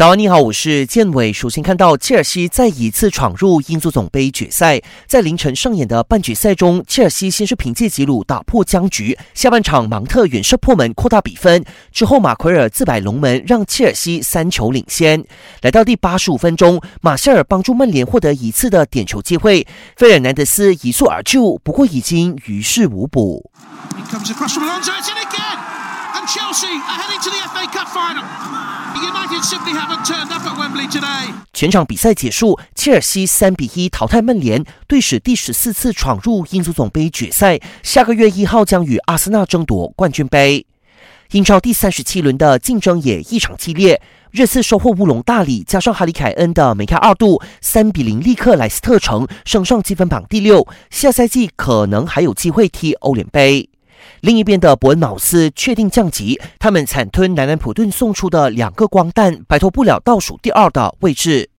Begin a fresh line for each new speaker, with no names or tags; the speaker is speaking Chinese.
早安，你好，我是建伟。首先看到切尔西再一次闯入英足总杯决赛，在凌晨上演的半决赛中，切尔西先是凭借吉鲁打破僵局，下半场芒特远射破门扩大比分，之后马奎尔自摆龙门让切尔西三球领先。来到第八十五分钟，马歇尔帮助曼联获得一次的点球机会，费尔南德斯一蹴而就，不过已经于事无补。全场比赛结束，切尔西三比一淘汰曼联，队史第十四次闯入英足总杯决赛。下个月一号将与阿森纳争夺冠军杯。英超第三十七轮的竞争也异常激烈，热刺收获乌龙大礼，加上哈里凯恩的梅开二度，三比零力克莱斯特城，升上积分榜第六。下赛季可能还有机会踢欧联杯。另一边的伯恩茅斯确定降级，他们惨吞南安普顿送出的两个光弹，摆脱不了倒数第二的位置。